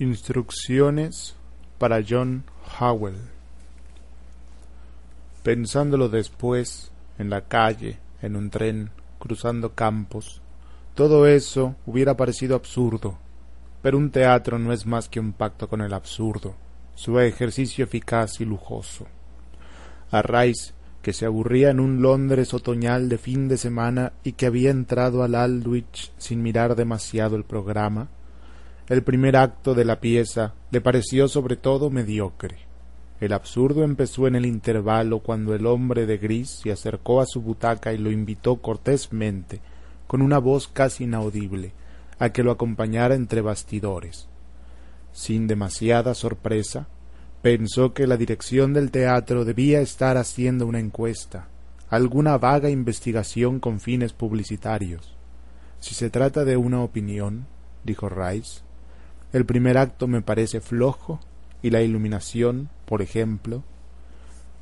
Instrucciones para John Howell. Pensándolo después, en la calle, en un tren, cruzando campos, todo eso hubiera parecido absurdo, pero un teatro no es más que un pacto con el absurdo, su ejercicio eficaz y lujoso. A Rice, que se aburría en un Londres otoñal de fin de semana y que había entrado al Aldwych sin mirar demasiado el programa, el primer acto de la pieza le pareció sobre todo mediocre. El absurdo empezó en el intervalo cuando el hombre de gris se acercó a su butaca y lo invitó cortésmente, con una voz casi inaudible, a que lo acompañara entre bastidores. Sin demasiada sorpresa, pensó que la dirección del teatro debía estar haciendo una encuesta, alguna vaga investigación con fines publicitarios. Si se trata de una opinión, dijo Rice, el primer acto me parece flojo y la iluminación, por ejemplo.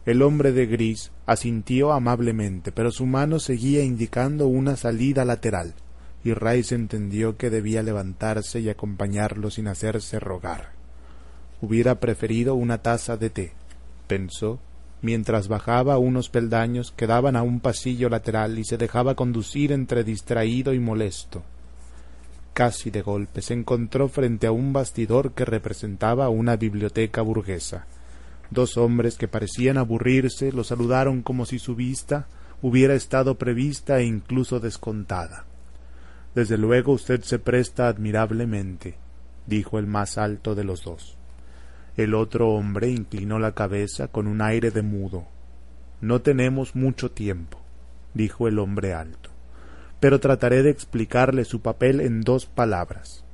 El hombre de gris asintió amablemente, pero su mano seguía indicando una salida lateral, y Rice entendió que debía levantarse y acompañarlo sin hacerse rogar. Hubiera preferido una taza de té, pensó, mientras bajaba unos peldaños que daban a un pasillo lateral y se dejaba conducir entre distraído y molesto casi de golpe se encontró frente a un bastidor que representaba una biblioteca burguesa. Dos hombres que parecían aburrirse lo saludaron como si su vista hubiera estado prevista e incluso descontada. Desde luego usted se presta admirablemente, dijo el más alto de los dos. El otro hombre inclinó la cabeza con un aire de mudo. No tenemos mucho tiempo, dijo el hombre alto pero trataré de explicarle su papel en dos palabras.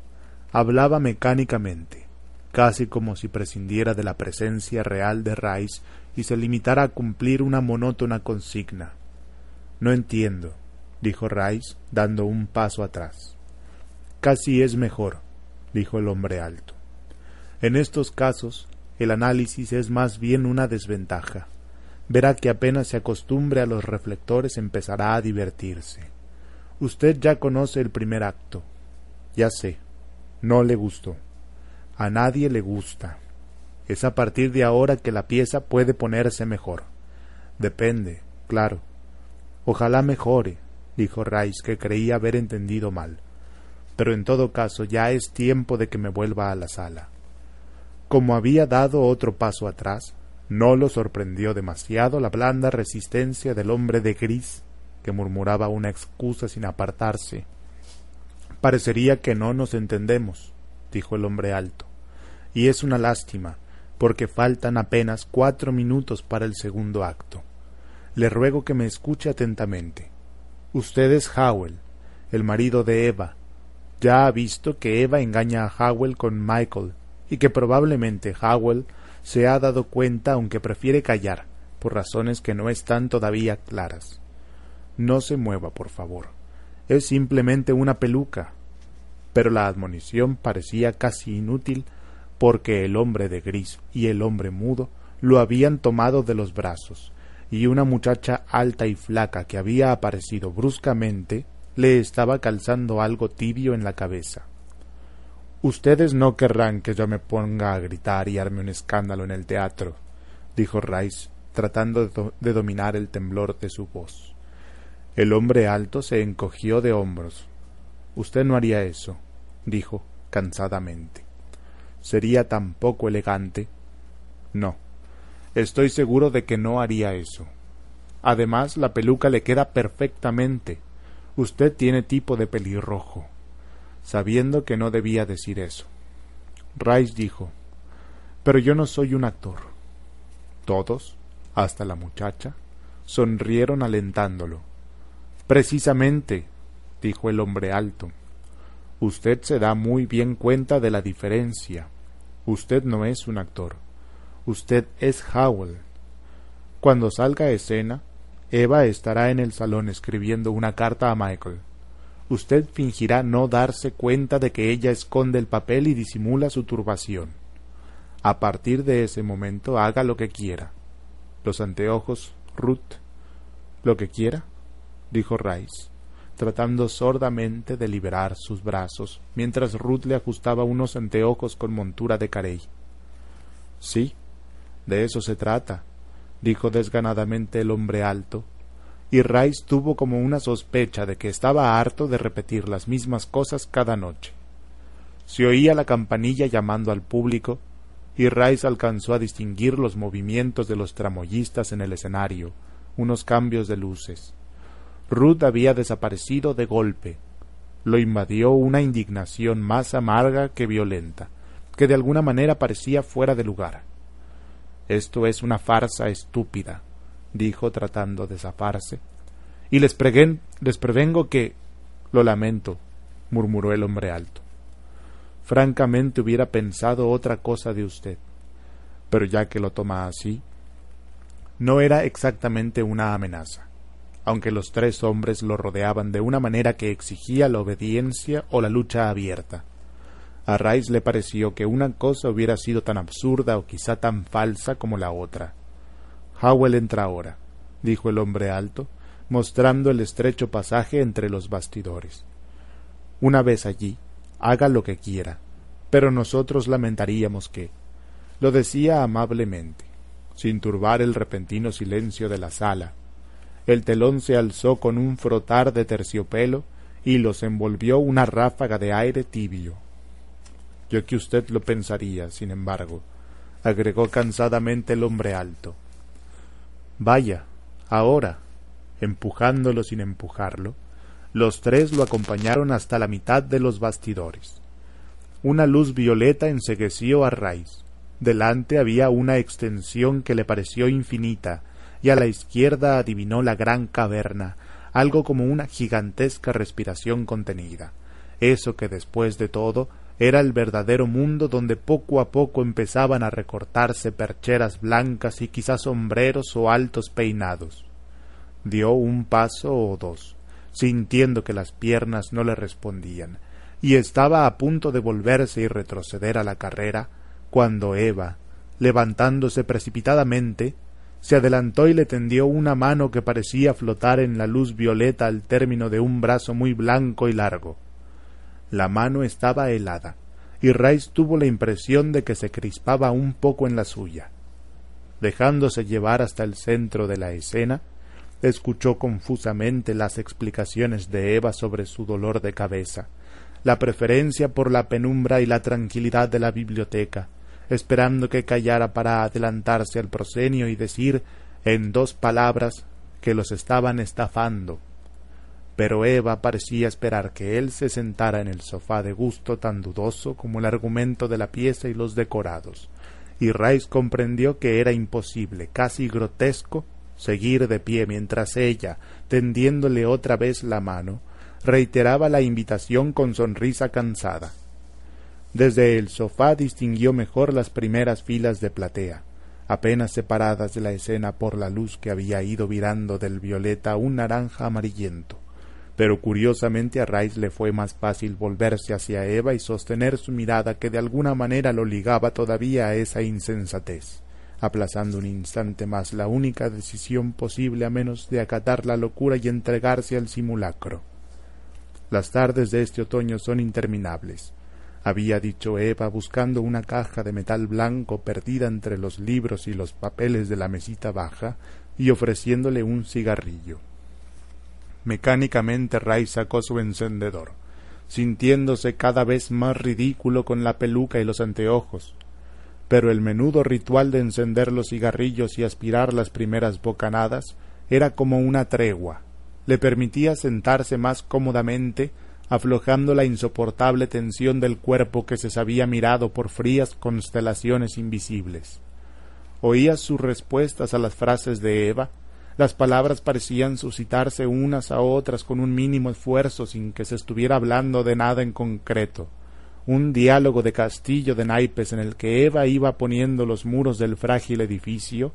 Hablaba mecánicamente, casi como si prescindiera de la presencia real de Rice y se limitara a cumplir una monótona consigna. No entiendo, dijo Rice, dando un paso atrás. Casi es mejor, dijo el hombre alto. En estos casos, el análisis es más bien una desventaja. Verá que apenas se acostumbre a los reflectores empezará a divertirse. Usted ya conoce el primer acto. Ya sé. No le gustó. A nadie le gusta. Es a partir de ahora que la pieza puede ponerse mejor. Depende, claro. Ojalá mejore, dijo Rice, que creía haber entendido mal. Pero en todo caso ya es tiempo de que me vuelva a la sala. Como había dado otro paso atrás, no lo sorprendió demasiado la blanda resistencia del hombre de gris que murmuraba una excusa sin apartarse. Parecería que no nos entendemos, dijo el hombre alto, y es una lástima, porque faltan apenas cuatro minutos para el segundo acto. Le ruego que me escuche atentamente. Usted es Howell, el marido de Eva. Ya ha visto que Eva engaña a Howell con Michael, y que probablemente Howell se ha dado cuenta aunque prefiere callar, por razones que no están todavía claras. No se mueva, por favor. Es simplemente una peluca. Pero la admonición parecía casi inútil porque el hombre de gris y el hombre mudo lo habían tomado de los brazos, y una muchacha alta y flaca que había aparecido bruscamente le estaba calzando algo tibio en la cabeza. Ustedes no querrán que yo me ponga a gritar y arme un escándalo en el teatro, dijo Rice, tratando de, de dominar el temblor de su voz. El hombre alto se encogió de hombros. Usted no haría eso, dijo cansadamente. Sería tan poco elegante. No, estoy seguro de que no haría eso. Además, la peluca le queda perfectamente. Usted tiene tipo de pelirrojo. Sabiendo que no debía decir eso. Rice dijo Pero yo no soy un actor. Todos, hasta la muchacha, sonrieron alentándolo Precisamente, dijo el hombre alto. Usted se da muy bien cuenta de la diferencia. Usted no es un actor. Usted es Howell. Cuando salga a escena, Eva estará en el salón escribiendo una carta a Michael. Usted fingirá no darse cuenta de que ella esconde el papel y disimula su turbación. A partir de ese momento haga lo que quiera. Los anteojos, Ruth, lo que quiera dijo Rice. tratando sordamente de liberar sus brazos, mientras Ruth le ajustaba unos anteojos con montura de carey. Sí, de eso se trata, dijo desganadamente el hombre alto, y Rice tuvo como una sospecha de que estaba harto de repetir las mismas cosas cada noche. Se oía la campanilla llamando al público, y Rice alcanzó a distinguir los movimientos de los tramoyistas en el escenario, unos cambios de luces. Ruth había desaparecido de golpe. Lo invadió una indignación más amarga que violenta, que de alguna manera parecía fuera de lugar. Esto es una farsa estúpida, dijo tratando de zafarse. Y les, les prevengo que... Lo lamento, murmuró el hombre alto. Francamente hubiera pensado otra cosa de usted. Pero ya que lo toma así, no era exactamente una amenaza, aunque los tres hombres lo rodeaban de una manera que exigía la obediencia o la lucha abierta. A Rice le pareció que una cosa hubiera sido tan absurda o quizá tan falsa como la otra. Howell entra ahora, dijo el hombre alto, mostrando el estrecho pasaje entre los bastidores. Una vez allí, haga lo que quiera, pero nosotros lamentaríamos que. Lo decía amablemente, sin turbar el repentino silencio de la sala. El telón se alzó con un frotar de terciopelo y los envolvió una ráfaga de aire tibio. Yo que usted lo pensaría, sin embargo, agregó cansadamente el hombre alto. Vaya, ahora, empujándolo sin empujarlo, los tres lo acompañaron hasta la mitad de los bastidores. Una luz violeta ensegueció a Rice. Delante había una extensión que le pareció infinita, y a la izquierda adivinó la gran caverna, algo como una gigantesca respiración contenida. Eso que después de todo era el verdadero mundo donde poco a poco empezaban a recortarse percheras blancas y quizás sombreros o altos peinados. Dio un paso o dos, sintiendo que las piernas no le respondían, y estaba a punto de volverse y retroceder a la carrera, cuando Eva, levantándose precipitadamente, se adelantó y le tendió una mano que parecía flotar en la luz violeta al término de un brazo muy blanco y largo. La mano estaba helada, y Rice tuvo la impresión de que se crispaba un poco en la suya. Dejándose llevar hasta el centro de la escena, escuchó confusamente las explicaciones de Eva sobre su dolor de cabeza, la preferencia por la penumbra y la tranquilidad de la biblioteca, esperando que callara para adelantarse al proscenio y decir en dos palabras que los estaban estafando pero Eva parecía esperar que él se sentara en el sofá de gusto tan dudoso como el argumento de la pieza y los decorados, y Rice comprendió que era imposible, casi grotesco, seguir de pie mientras ella, tendiéndole otra vez la mano, reiteraba la invitación con sonrisa cansada. Desde el sofá distinguió mejor las primeras filas de platea, apenas separadas de la escena por la luz que había ido virando del violeta a un naranja amarillento pero curiosamente a Rice le fue más fácil volverse hacia Eva y sostener su mirada que de alguna manera lo ligaba todavía a esa insensatez, aplazando un instante más la única decisión posible a menos de acatar la locura y entregarse al simulacro. Las tardes de este otoño son interminables, había dicho Eva buscando una caja de metal blanco perdida entre los libros y los papeles de la mesita baja y ofreciéndole un cigarrillo. Mecánicamente Ray sacó su encendedor, sintiéndose cada vez más ridículo con la peluca y los anteojos. Pero el menudo ritual de encender los cigarrillos y aspirar las primeras bocanadas era como una tregua. Le permitía sentarse más cómodamente, aflojando la insoportable tensión del cuerpo que se sabía mirado por frías constelaciones invisibles. Oía sus respuestas a las frases de Eva, las palabras parecían suscitarse unas a otras con un mínimo esfuerzo sin que se estuviera hablando de nada en concreto. Un diálogo de castillo de naipes en el que Eva iba poniendo los muros del frágil edificio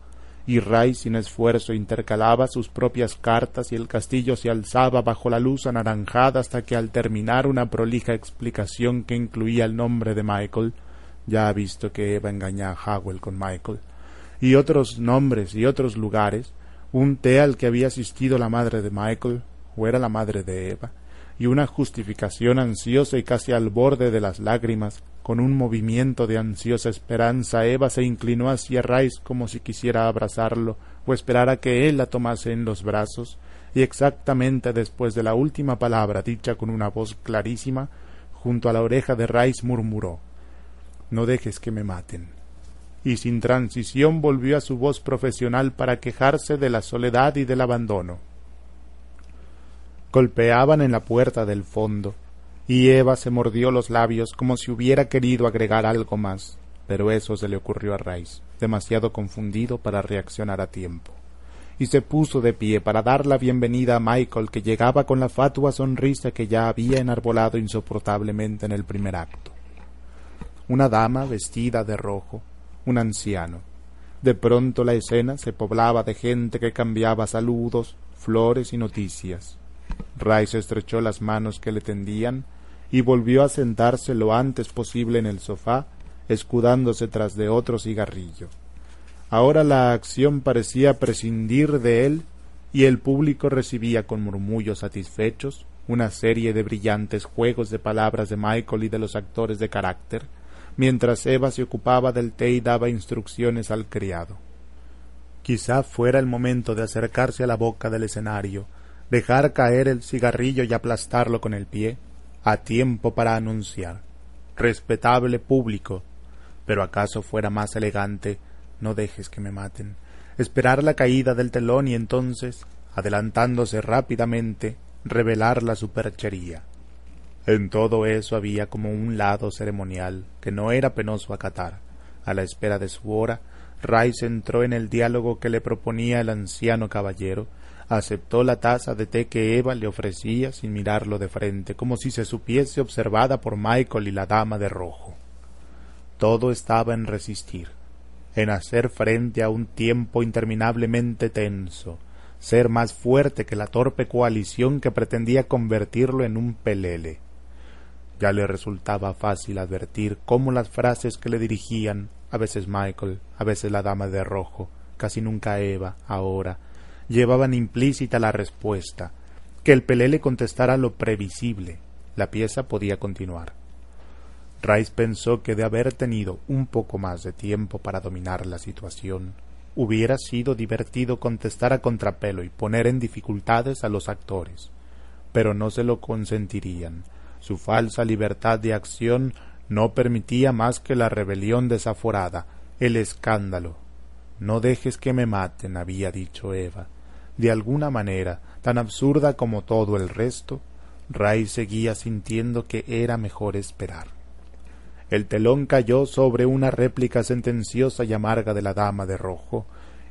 y Ray sin esfuerzo intercalaba sus propias cartas y el castillo se alzaba bajo la luz anaranjada hasta que al terminar una prolija explicación que incluía el nombre de Michael, ya ha visto que Eva engaña a Howell con Michael, y otros nombres y otros lugares, un té al que había asistido la madre de Michael, o era la madre de Eva, y una justificación ansiosa y casi al borde de las lágrimas, con un movimiento de ansiosa esperanza, Eva se inclinó hacia Rice como si quisiera abrazarlo o esperara que él la tomase en los brazos, y exactamente después de la última palabra dicha con una voz clarísima, junto a la oreja de Rice murmuró No dejes que me maten. Y sin transición volvió a su voz profesional para quejarse de la soledad y del abandono. Golpeaban en la puerta del fondo, y Eva se mordió los labios como si hubiera querido agregar algo más, pero eso se le ocurrió a Rice, demasiado confundido para reaccionar a tiempo y se puso de pie para dar la bienvenida a Michael, que llegaba con la fatua sonrisa que ya había enarbolado insoportablemente en el primer acto. Una dama vestida de rojo, un anciano. De pronto la escena se poblaba de gente que cambiaba saludos, flores y noticias. Rice estrechó las manos que le tendían y volvió a sentarse lo antes posible en el sofá, escudándose tras de otro cigarrillo. Ahora la acción parecía prescindir de él y el público recibía con murmullos satisfechos una serie de brillantes juegos de palabras de Michael y de los actores de carácter, mientras Eva se ocupaba del té y daba instrucciones al criado. Quizá fuera el momento de acercarse a la boca del escenario, dejar caer el cigarrillo y aplastarlo con el pie, a tiempo para anunciar respetable público, pero acaso fuera más elegante no dejes que me maten, esperar la caída del telón y entonces, adelantándose rápidamente, revelar la superchería. En todo eso había como un lado ceremonial que no era penoso acatar. A la espera de su hora, Rice entró en el diálogo que le proponía el anciano caballero, aceptó la taza de té que Eva le ofrecía sin mirarlo de frente, como si se supiese observada por Michael y la dama de rojo. Todo estaba en resistir en hacer frente a un tiempo interminablemente tenso, ser más fuerte que la torpe coalición que pretendía convertirlo en un pelele. Ya le resultaba fácil advertir cómo las frases que le dirigían, a veces Michael, a veces la dama de rojo, casi nunca Eva, ahora, llevaban implícita la respuesta, que el pelele contestara lo previsible. La pieza podía continuar. Rice pensó que de haber tenido un poco más de tiempo para dominar la situación, hubiera sido divertido contestar a contrapelo y poner en dificultades a los actores, pero no se lo consentirían. Su falsa libertad de acción no permitía más que la rebelión desaforada, el escándalo. No dejes que me maten, había dicho Eva. De alguna manera, tan absurda como todo el resto, Rice seguía sintiendo que era mejor esperar. El telón cayó sobre una réplica sentenciosa y amarga de la dama de rojo,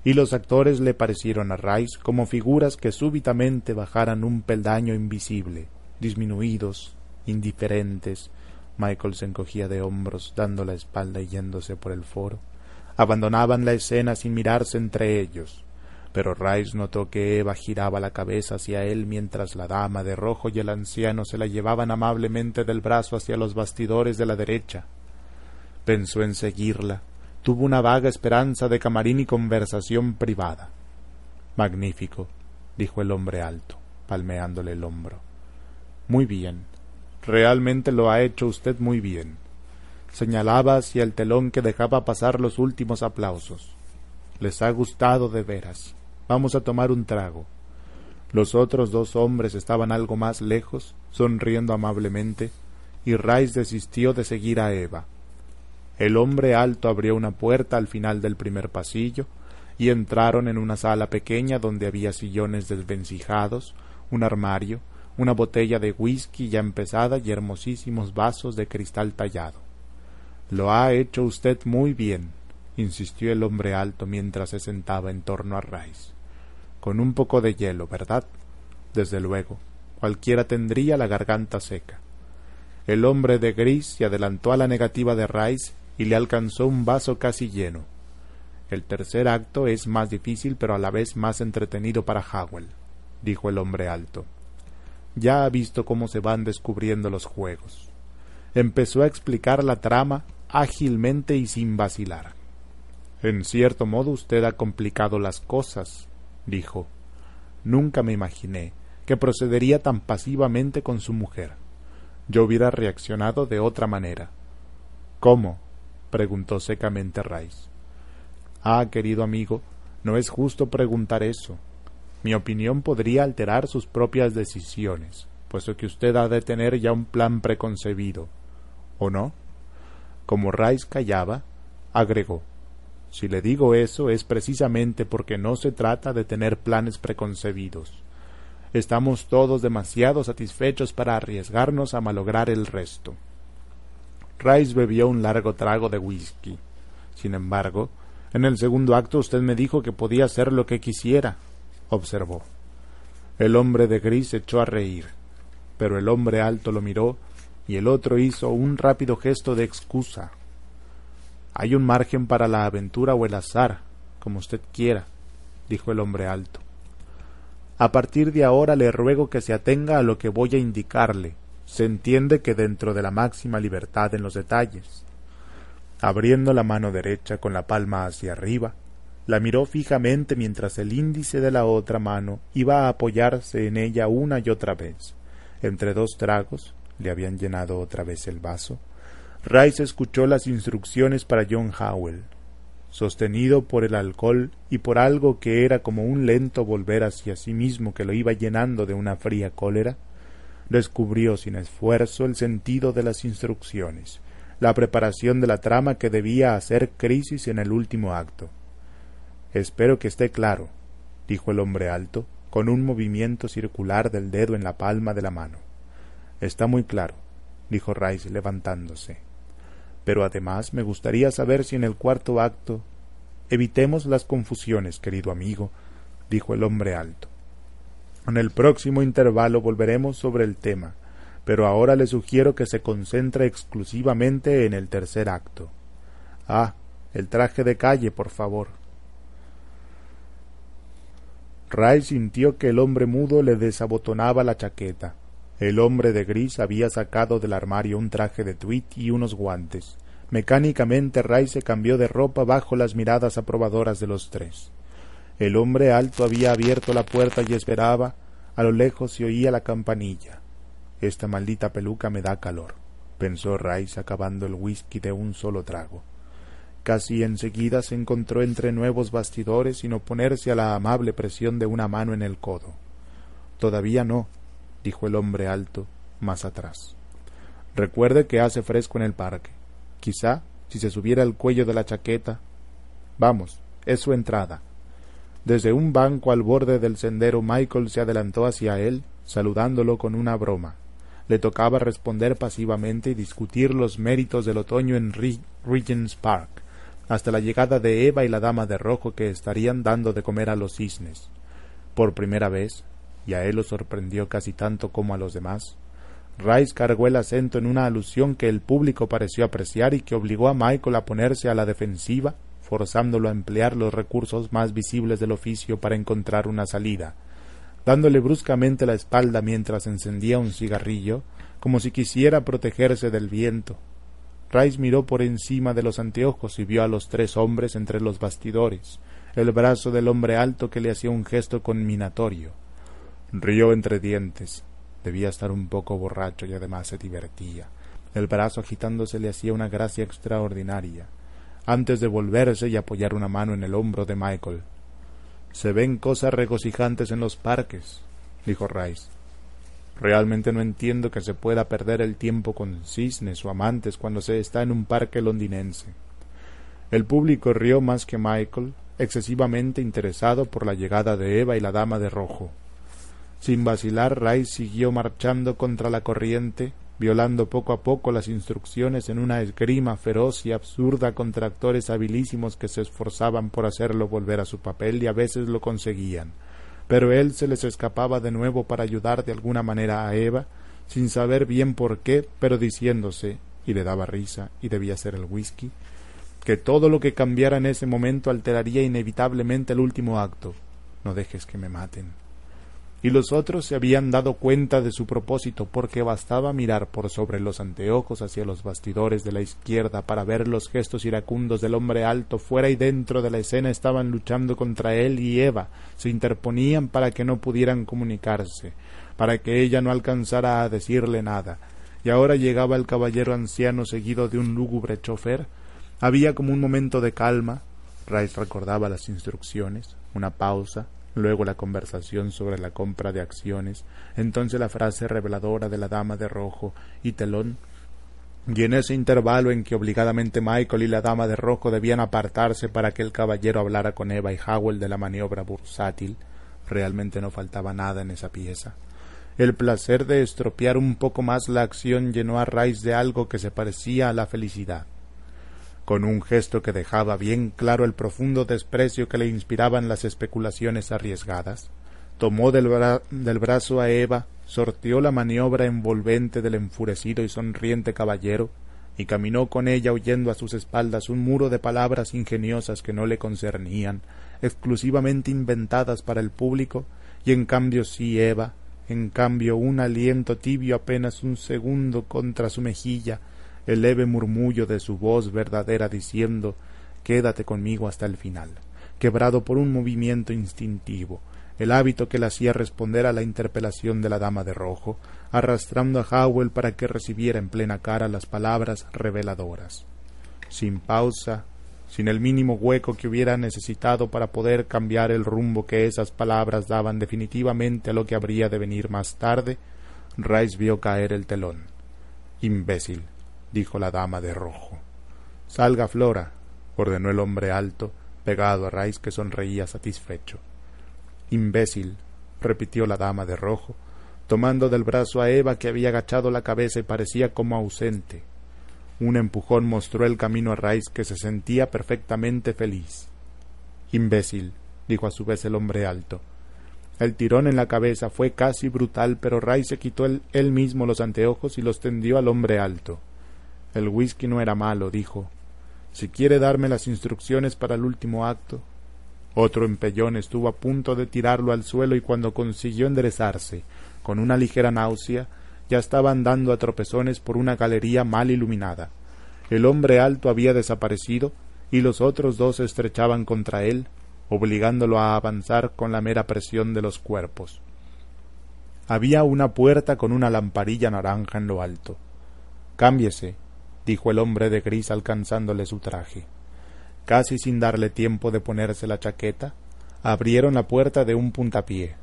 y los actores le parecieron a Rice como figuras que súbitamente bajaran un peldaño invisible, disminuidos, indiferentes. Michael se encogía de hombros, dando la espalda y yéndose por el foro. Abandonaban la escena sin mirarse entre ellos pero Rice notó que Eva giraba la cabeza hacia él mientras la dama de rojo y el anciano se la llevaban amablemente del brazo hacia los bastidores de la derecha. Pensó en seguirla. Tuvo una vaga esperanza de camarín y conversación privada. Magnífico, dijo el hombre alto, palmeándole el hombro. Muy bien. Realmente lo ha hecho usted muy bien. Señalaba hacia el telón que dejaba pasar los últimos aplausos. Les ha gustado de veras. Vamos a tomar un trago. Los otros dos hombres estaban algo más lejos, sonriendo amablemente, y Rice desistió de seguir a Eva. El hombre alto abrió una puerta al final del primer pasillo, y entraron en una sala pequeña donde había sillones desvencijados, un armario, una botella de whisky ya empezada y hermosísimos vasos de cristal tallado. Lo ha hecho usted muy bien, insistió el hombre alto mientras se sentaba en torno a Rice con un poco de hielo, ¿verdad? Desde luego, cualquiera tendría la garganta seca. El hombre de gris se adelantó a la negativa de Rice y le alcanzó un vaso casi lleno. El tercer acto es más difícil pero a la vez más entretenido para Howell, dijo el hombre alto. Ya ha visto cómo se van descubriendo los juegos. Empezó a explicar la trama ágilmente y sin vacilar. En cierto modo usted ha complicado las cosas, dijo. Nunca me imaginé que procedería tan pasivamente con su mujer. Yo hubiera reaccionado de otra manera. ¿Cómo? preguntó secamente Rice. Ah, querido amigo, no es justo preguntar eso. Mi opinión podría alterar sus propias decisiones, puesto que usted ha de tener ya un plan preconcebido. ¿O no? Como Rice callaba, agregó Si le digo eso es precisamente porque no se trata de tener planes preconcebidos. Estamos todos demasiado satisfechos para arriesgarnos a malograr el resto. Rice bebió un largo trago de whisky. Sin embargo, en el segundo acto usted me dijo que podía hacer lo que quisiera, observó. El hombre de gris echó a reír, pero el hombre alto lo miró y el otro hizo un rápido gesto de excusa. Hay un margen para la aventura o el azar, como usted quiera, dijo el hombre alto. A partir de ahora le ruego que se atenga a lo que voy a indicarle. Se entiende que dentro de la máxima libertad en los detalles. Abriendo la mano derecha con la palma hacia arriba, la miró fijamente mientras el índice de la otra mano iba a apoyarse en ella una y otra vez. Entre dos tragos, le habían llenado otra vez el vaso, Rice escuchó las instrucciones para John Howell. Sostenido por el alcohol y por algo que era como un lento volver hacia sí mismo que lo iba llenando de una fría cólera, descubrió sin esfuerzo el sentido de las instrucciones la preparación de la trama que debía hacer Crisis en el último acto. Espero que esté claro, dijo el hombre alto, con un movimiento circular del dedo en la palma de la mano. Está muy claro, dijo Rice levantándose. Pero además me gustaría saber si en el cuarto acto. Evitemos las confusiones, querido amigo, dijo el hombre alto. En el próximo intervalo volveremos sobre el tema pero ahora le sugiero que se concentre exclusivamente en el tercer acto. Ah, el traje de calle, por favor. Ray sintió que el hombre mudo le desabotonaba la chaqueta. El hombre de gris había sacado del armario un traje de tweed y unos guantes. Mecánicamente Ray se cambió de ropa bajo las miradas aprobadoras de los tres. El hombre alto había abierto la puerta y esperaba. A lo lejos se oía la campanilla. Esta maldita peluca me da calor, pensó Rice acabando el whisky de un solo trago. Casi enseguida se encontró entre nuevos bastidores sin oponerse a la amable presión de una mano en el codo. Todavía no, dijo el hombre alto, más atrás. Recuerde que hace fresco en el parque. Quizá, si se subiera el cuello de la chaqueta. Vamos, es su entrada. Desde un banco al borde del sendero Michael se adelantó hacia él, saludándolo con una broma le tocaba responder pasivamente y discutir los méritos del otoño en Regent's Park, hasta la llegada de Eva y la dama de rojo que estarían dando de comer a los cisnes. Por primera vez, y a él lo sorprendió casi tanto como a los demás, Rice cargó el acento en una alusión que el público pareció apreciar y que obligó a Michael a ponerse a la defensiva, forzándolo a emplear los recursos más visibles del oficio para encontrar una salida, dándole bruscamente la espalda mientras encendía un cigarrillo, como si quisiera protegerse del viento. Rice miró por encima de los anteojos y vio a los tres hombres entre los bastidores, el brazo del hombre alto que le hacía un gesto conminatorio. Rió entre dientes. Debía estar un poco borracho y además se divertía. El brazo agitándose le hacía una gracia extraordinaria, antes de volverse y apoyar una mano en el hombro de Michael. Se ven cosas regocijantes en los parques, dijo Rice. Realmente no entiendo que se pueda perder el tiempo con cisnes o amantes cuando se está en un parque londinense. El público rió más que Michael, excesivamente interesado por la llegada de Eva y la dama de rojo. Sin vacilar, Rice siguió marchando contra la corriente, violando poco a poco las instrucciones en una esgrima feroz y absurda contra actores habilísimos que se esforzaban por hacerlo volver a su papel y a veces lo conseguían. Pero él se les escapaba de nuevo para ayudar de alguna manera a Eva, sin saber bien por qué, pero diciéndose, y le daba risa, y debía ser el whisky, que todo lo que cambiara en ese momento alteraría inevitablemente el último acto. No dejes que me maten. Y los otros se habían dado cuenta de su propósito porque bastaba mirar por sobre los anteojos hacia los bastidores de la izquierda para ver los gestos iracundos del hombre alto fuera y dentro de la escena estaban luchando contra él y Eva. Se interponían para que no pudieran comunicarse para que ella no alcanzara a decirle nada. Y ahora llegaba el caballero anciano seguido de un lúgubre chofer. Había como un momento de calma. Rice recordaba las instrucciones una pausa luego la conversación sobre la compra de acciones, entonces la frase reveladora de la dama de rojo y telón, y en ese intervalo en que obligadamente Michael y la dama de rojo debían apartarse para que el caballero hablara con Eva y Howell de la maniobra bursátil, realmente no faltaba nada en esa pieza. El placer de estropear un poco más la acción llenó a Rice de algo que se parecía a la felicidad con un gesto que dejaba bien claro el profundo desprecio que le inspiraban las especulaciones arriesgadas, tomó del, brazo a Eva, sorteó la maniobra envolvente del enfurecido y sonriente caballero, y caminó con ella oyendo a sus espaldas un muro de palabras ingeniosas que no le concernían, exclusivamente inventadas para el público, y en cambio sí Eva, en cambio un aliento tibio apenas un segundo contra su mejilla, el leve murmullo de su voz verdadera diciendo Quédate conmigo hasta el final, quebrado por un movimiento instintivo, el hábito que le hacía responder a la interpelación de la dama de rojo, arrastrando a Howell para que recibiera en plena cara las palabras reveladoras. Sin pausa, sin el mínimo hueco que hubiera necesitado para poder cambiar el rumbo que esas palabras daban definitivamente a lo que habría de venir más tarde, Rice vio caer el telón. Imbécil, dijo la dama de rojo. Salga, Flora, ordenó el hombre alto, pegado a Rice, que sonreía satisfecho. Imbécil, repitió la dama de rojo, tomando del brazo a Eva, que había agachado la cabeza y parecía como ausente. Un empujón mostró el camino a Rice, que se sentía perfectamente feliz. Imbécil, dijo a su vez el hombre alto. El tirón en la cabeza fue casi brutal, pero Rice se quitó él mismo los anteojos y los tendió al hombre alto. El whisky no era malo, dijo. Si quiere darme las instrucciones para el último acto. Otro empellón estuvo a punto de tirarlo al suelo y cuando consiguió enderezarse, con una ligera náusea, ya estaba andando a tropezones por una galería mal iluminada. El hombre alto había desaparecido y los otros dos se estrechaban contra él, obligándolo a avanzar con la mera presión de los cuerpos. Había una puerta con una lamparilla naranja en lo alto. Cámbiese, dijo el hombre de gris alcanzándole su traje. Casi sin darle tiempo de ponerse la chaqueta, abrieron la puerta de un puntapié.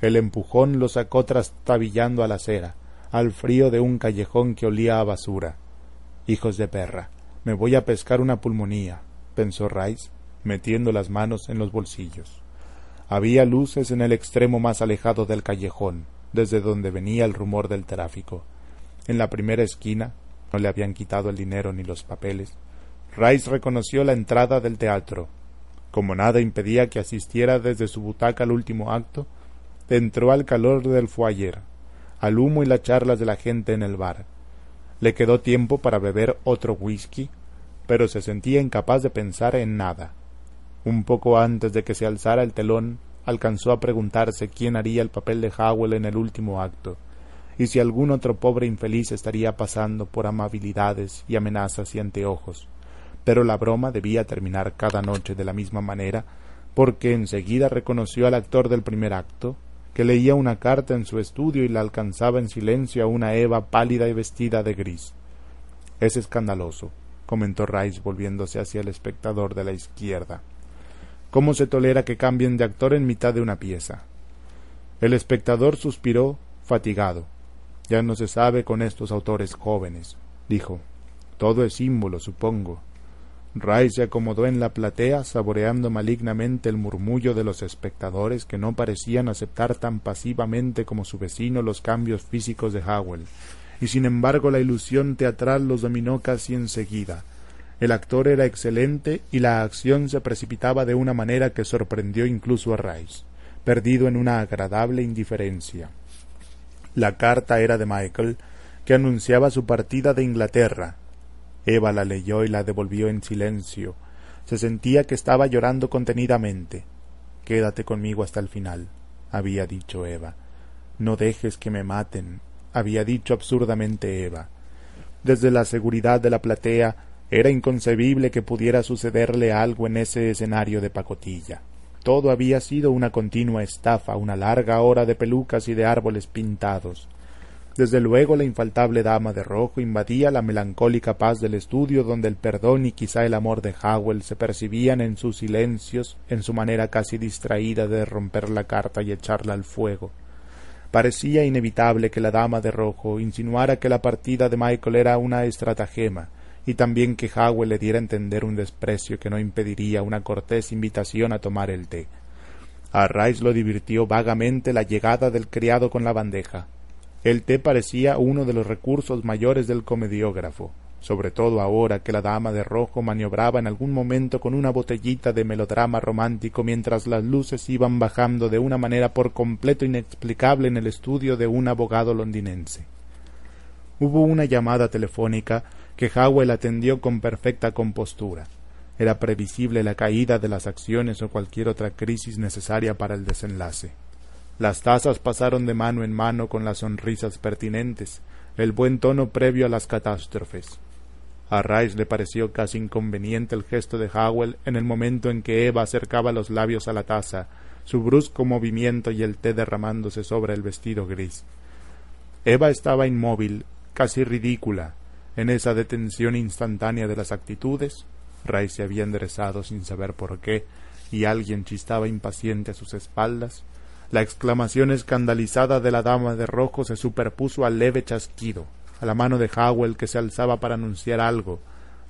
El empujón lo sacó trastabillando a la acera, al frío de un callejón que olía a basura. Hijos de perra, me voy a pescar una pulmonía, pensó Rice, metiendo las manos en los bolsillos. Había luces en el extremo más alejado del callejón, desde donde venía el rumor del tráfico. En la primera esquina, no le habían quitado el dinero ni los papeles. Rice reconoció la entrada del teatro. Como nada impedía que asistiera desde su butaca al último acto, entró al calor del foyer, al humo y las charlas de la gente en el bar. Le quedó tiempo para beber otro whisky, pero se sentía incapaz de pensar en nada. Un poco antes de que se alzara el telón, alcanzó a preguntarse quién haría el papel de Howell en el último acto y si algún otro pobre infeliz estaría pasando por amabilidades y amenazas y anteojos. Pero la broma debía terminar cada noche de la misma manera, porque enseguida reconoció al actor del primer acto, que leía una carta en su estudio y la alcanzaba en silencio a una Eva pálida y vestida de gris. Es escandaloso, comentó Rice volviéndose hacia el espectador de la izquierda. ¿Cómo se tolera que cambien de actor en mitad de una pieza? El espectador suspiró, fatigado. Ya no se sabe con estos autores jóvenes, dijo. Todo es símbolo, supongo. Ray se acomodó en la platea, saboreando malignamente el murmullo de los espectadores que no parecían aceptar tan pasivamente como su vecino los cambios físicos de Howell, y sin embargo la ilusión teatral los dominó casi enseguida. El actor era excelente y la acción se precipitaba de una manera que sorprendió incluso a Rice, perdido en una agradable indiferencia. La carta era de Michael, que anunciaba su partida de Inglaterra. Eva la leyó y la devolvió en silencio. Se sentía que estaba llorando contenidamente. Quédate conmigo hasta el final, había dicho Eva. No dejes que me maten, había dicho absurdamente Eva. Desde la seguridad de la platea era inconcebible que pudiera sucederle algo en ese escenario de pacotilla. Todo había sido una continua estafa, una larga hora de pelucas y de árboles pintados. Desde luego la infaltable dama de rojo invadía la melancólica paz del estudio donde el perdón y quizá el amor de Howell se percibían en sus silencios, en su manera casi distraída de romper la carta y echarla al fuego. Parecía inevitable que la dama de rojo insinuara que la partida de Michael era una estratagema, y también que Howell le diera a entender un desprecio que no impediría una cortés invitación a tomar el té. A Rice lo divirtió vagamente la llegada del criado con la bandeja. El té parecía uno de los recursos mayores del comediógrafo, sobre todo ahora que la dama de rojo maniobraba en algún momento con una botellita de melodrama romántico mientras las luces iban bajando de una manera por completo inexplicable en el estudio de un abogado londinense. Hubo una llamada telefónica que Howell atendió con perfecta compostura. Era previsible la caída de las acciones o cualquier otra crisis necesaria para el desenlace. Las tazas pasaron de mano en mano con las sonrisas pertinentes, el buen tono previo a las catástrofes. A Rice le pareció casi inconveniente el gesto de Howell en el momento en que Eva acercaba los labios a la taza, su brusco movimiento y el té derramándose sobre el vestido gris. Eva estaba inmóvil, casi ridícula, en esa detención instantánea de las actitudes. Rice se había enderezado sin saber por qué, y alguien chistaba impaciente a sus espaldas. La exclamación escandalizada de la dama de rojo se superpuso al leve chasquido, a la mano de Howell que se alzaba para anunciar algo,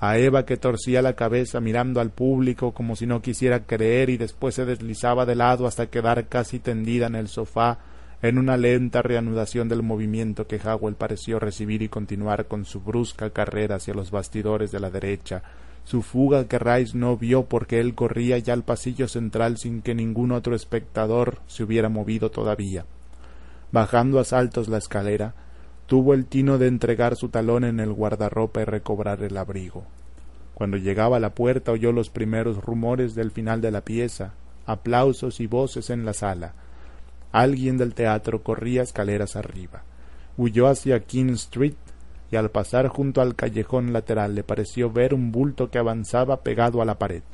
a Eva que torcía la cabeza mirando al público como si no quisiera creer y después se deslizaba de lado hasta quedar casi tendida en el sofá en una lenta reanudación del movimiento que Howell pareció recibir y continuar con su brusca carrera hacia los bastidores de la derecha, su fuga que Rice no vio porque él corría ya al pasillo central sin que ningún otro espectador se hubiera movido todavía. Bajando a saltos la escalera, tuvo el tino de entregar su talón en el guardarropa y recobrar el abrigo. Cuando llegaba a la puerta oyó los primeros rumores del final de la pieza, aplausos y voces en la sala. Alguien del teatro corría escaleras arriba. Huyó hacia King Street y al pasar junto al callejón lateral le pareció ver un bulto que avanzaba pegado a la pared.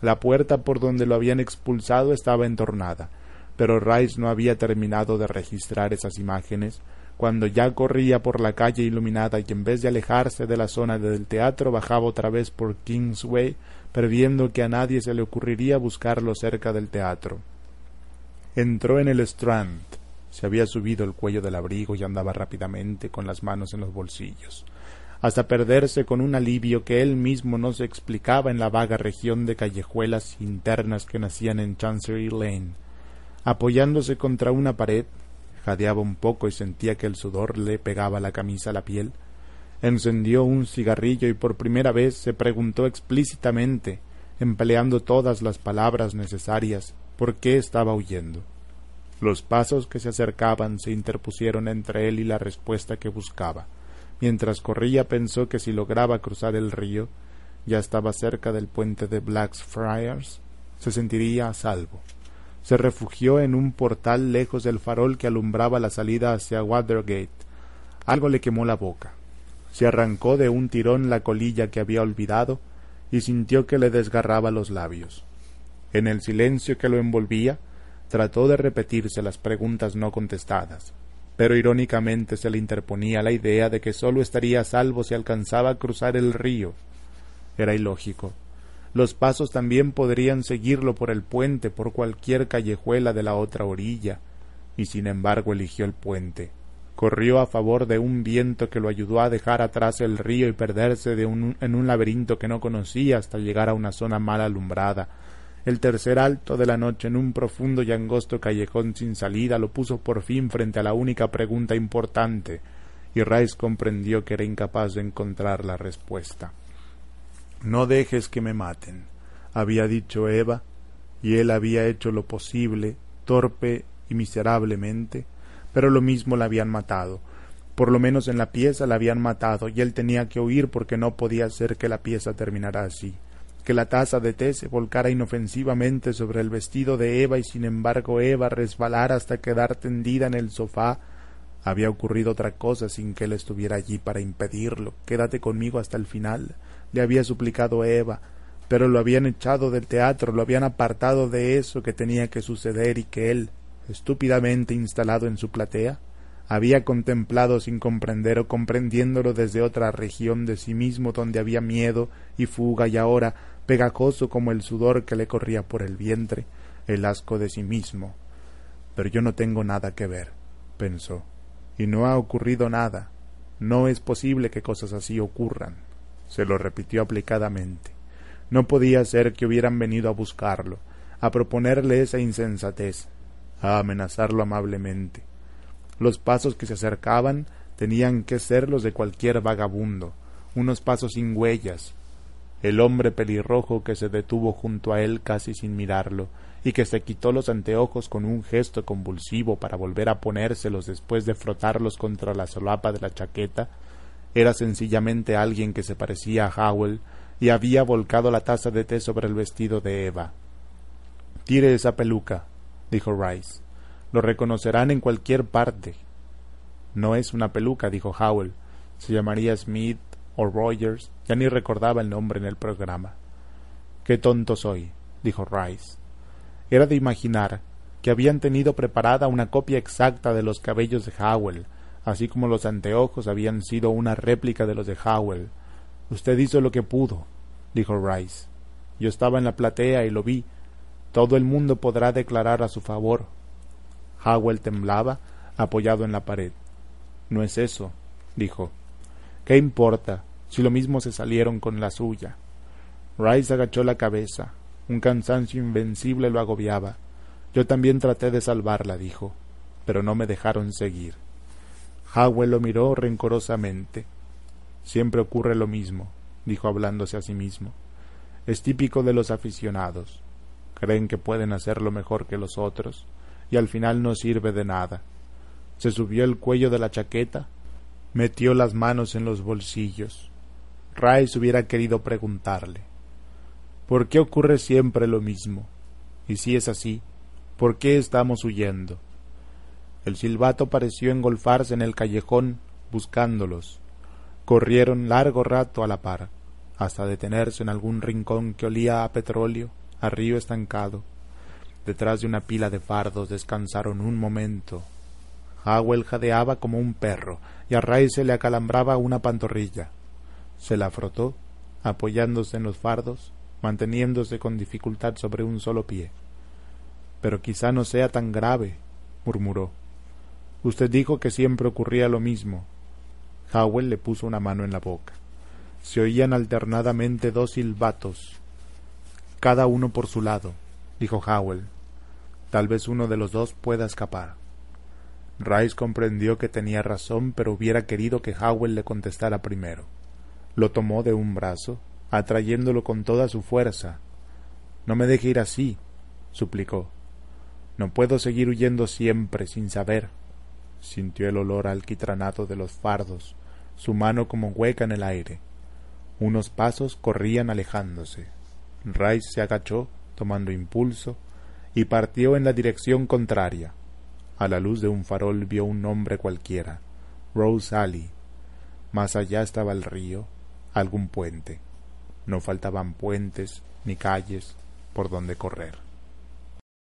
La puerta por donde lo habían expulsado estaba entornada, pero Rice no había terminado de registrar esas imágenes cuando ya corría por la calle iluminada y en vez de alejarse de la zona del teatro bajaba otra vez por Kingsway, previendo que a nadie se le ocurriría buscarlo cerca del teatro. Entró en el Strand, se había subido el cuello del abrigo y andaba rápidamente con las manos en los bolsillos, hasta perderse con un alivio que él mismo no se explicaba en la vaga región de callejuelas internas que nacían en Chancery Lane. Apoyándose contra una pared, jadeaba un poco y sentía que el sudor le pegaba la camisa a la piel. Encendió un cigarrillo y por primera vez se preguntó explícitamente, empleando todas las palabras necesarias, por qué estaba huyendo. Los pasos que se acercaban se interpusieron entre él y la respuesta que buscaba. Mientras corría pensó que si lograba cruzar el río, ya estaba cerca del puente de Blackfriars, se sentiría a salvo. Se refugió en un portal lejos del farol que alumbraba la salida hacia Watergate. Algo le quemó la boca. Se arrancó de un tirón la colilla que había olvidado y sintió que le desgarraba los labios. En el silencio que lo envolvía, trató de repetirse las preguntas no contestadas, pero irónicamente se le interponía la idea de que sólo estaría a salvo si alcanzaba a cruzar el río. Era ilógico. Los pasos también podrían seguirlo por el puente, por cualquier callejuela de la otra orilla, y sin embargo eligió el puente. Corrió a favor de un viento que lo ayudó a dejar atrás el río y perderse en un laberinto que no conocía hasta llegar a una zona mal alumbrada, el tercer alto de la noche en un profundo y angosto callejón sin salida lo puso por fin frente a la única pregunta importante, y Rice comprendió que era incapaz de encontrar la respuesta. No dejes que me maten, había dicho Eva, y él había hecho lo posible, torpe y miserablemente, pero lo mismo la habían matado. Por lo menos en la pieza la habían matado, y él tenía que huir porque no podía ser que la pieza terminara así que la taza de té se volcara inofensivamente sobre el vestido de Eva y sin embargo Eva resbalara hasta quedar tendida en el sofá. Había ocurrido otra cosa sin que él estuviera allí para impedirlo. Quédate conmigo hasta el final. Le había suplicado Eva, pero lo habían echado del teatro, lo habían apartado de eso que tenía que suceder y que él, estúpidamente instalado en su platea, había contemplado sin comprender o comprendiéndolo desde otra región de sí mismo donde había miedo y fuga y ahora, pegajoso como el sudor que le corría por el vientre, el asco de sí mismo. Pero yo no tengo nada que ver, pensó, y no ha ocurrido nada. No es posible que cosas así ocurran. Se lo repitió aplicadamente. No podía ser que hubieran venido a buscarlo, a proponerle esa insensatez, a amenazarlo amablemente. Los pasos que se acercaban tenían que ser los de cualquier vagabundo, unos pasos sin huellas. El hombre pelirrojo que se detuvo junto a él casi sin mirarlo, y que se quitó los anteojos con un gesto convulsivo para volver a ponérselos después de frotarlos contra la solapa de la chaqueta, era sencillamente alguien que se parecía a Howell y había volcado la taza de té sobre el vestido de Eva. Tire esa peluca, dijo Rice. Lo reconocerán en cualquier parte. No es una peluca, dijo Howell. Se llamaría Smith o Rogers. Ya ni recordaba el nombre en el programa. Qué tonto soy, dijo Rice. Era de imaginar que habían tenido preparada una copia exacta de los cabellos de Howell, así como los anteojos habían sido una réplica de los de Howell. Usted hizo lo que pudo, dijo Rice. Yo estaba en la platea y lo vi. Todo el mundo podrá declarar a su favor. Howell temblaba, apoyado en la pared. No es eso, dijo. ¿Qué importa si lo mismo se salieron con la suya? Rice agachó la cabeza. Un cansancio invencible lo agobiaba. Yo también traté de salvarla, dijo, pero no me dejaron seguir. Howell lo miró rencorosamente. Siempre ocurre lo mismo, dijo hablándose a sí mismo. Es típico de los aficionados. Creen que pueden hacerlo mejor que los otros, y al final no sirve de nada. Se subió el cuello de la chaqueta, metió las manos en los bolsillos. Rice hubiera querido preguntarle ¿Por qué ocurre siempre lo mismo? Y si es así, ¿por qué estamos huyendo? El silbato pareció engolfarse en el callejón buscándolos. Corrieron largo rato a la par, hasta detenerse en algún rincón que olía a petróleo, a río estancado. Detrás de una pila de fardos descansaron un momento. Howell jadeaba como un perro y a Ray se le acalambraba una pantorrilla. Se la frotó, apoyándose en los fardos, manteniéndose con dificultad sobre un solo pie. Pero quizá no sea tan grave, murmuró. Usted dijo que siempre ocurría lo mismo. Howell le puso una mano en la boca. Se oían alternadamente dos silbatos, cada uno por su lado, dijo Howell. Tal vez uno de los dos pueda escapar. Rice comprendió que tenía razón, pero hubiera querido que Howell le contestara primero. Lo tomó de un brazo, atrayéndolo con toda su fuerza. No me deje ir así, suplicó. No puedo seguir huyendo siempre sin saber. Sintió el olor alquitranato de los fardos, su mano como hueca en el aire. Unos pasos corrían alejándose. Rice se agachó, tomando impulso, y partió en la dirección contraria. A la luz de un farol vio un nombre cualquiera, Rose Alley. Más allá estaba el río, algún puente. No faltaban puentes ni calles por donde correr.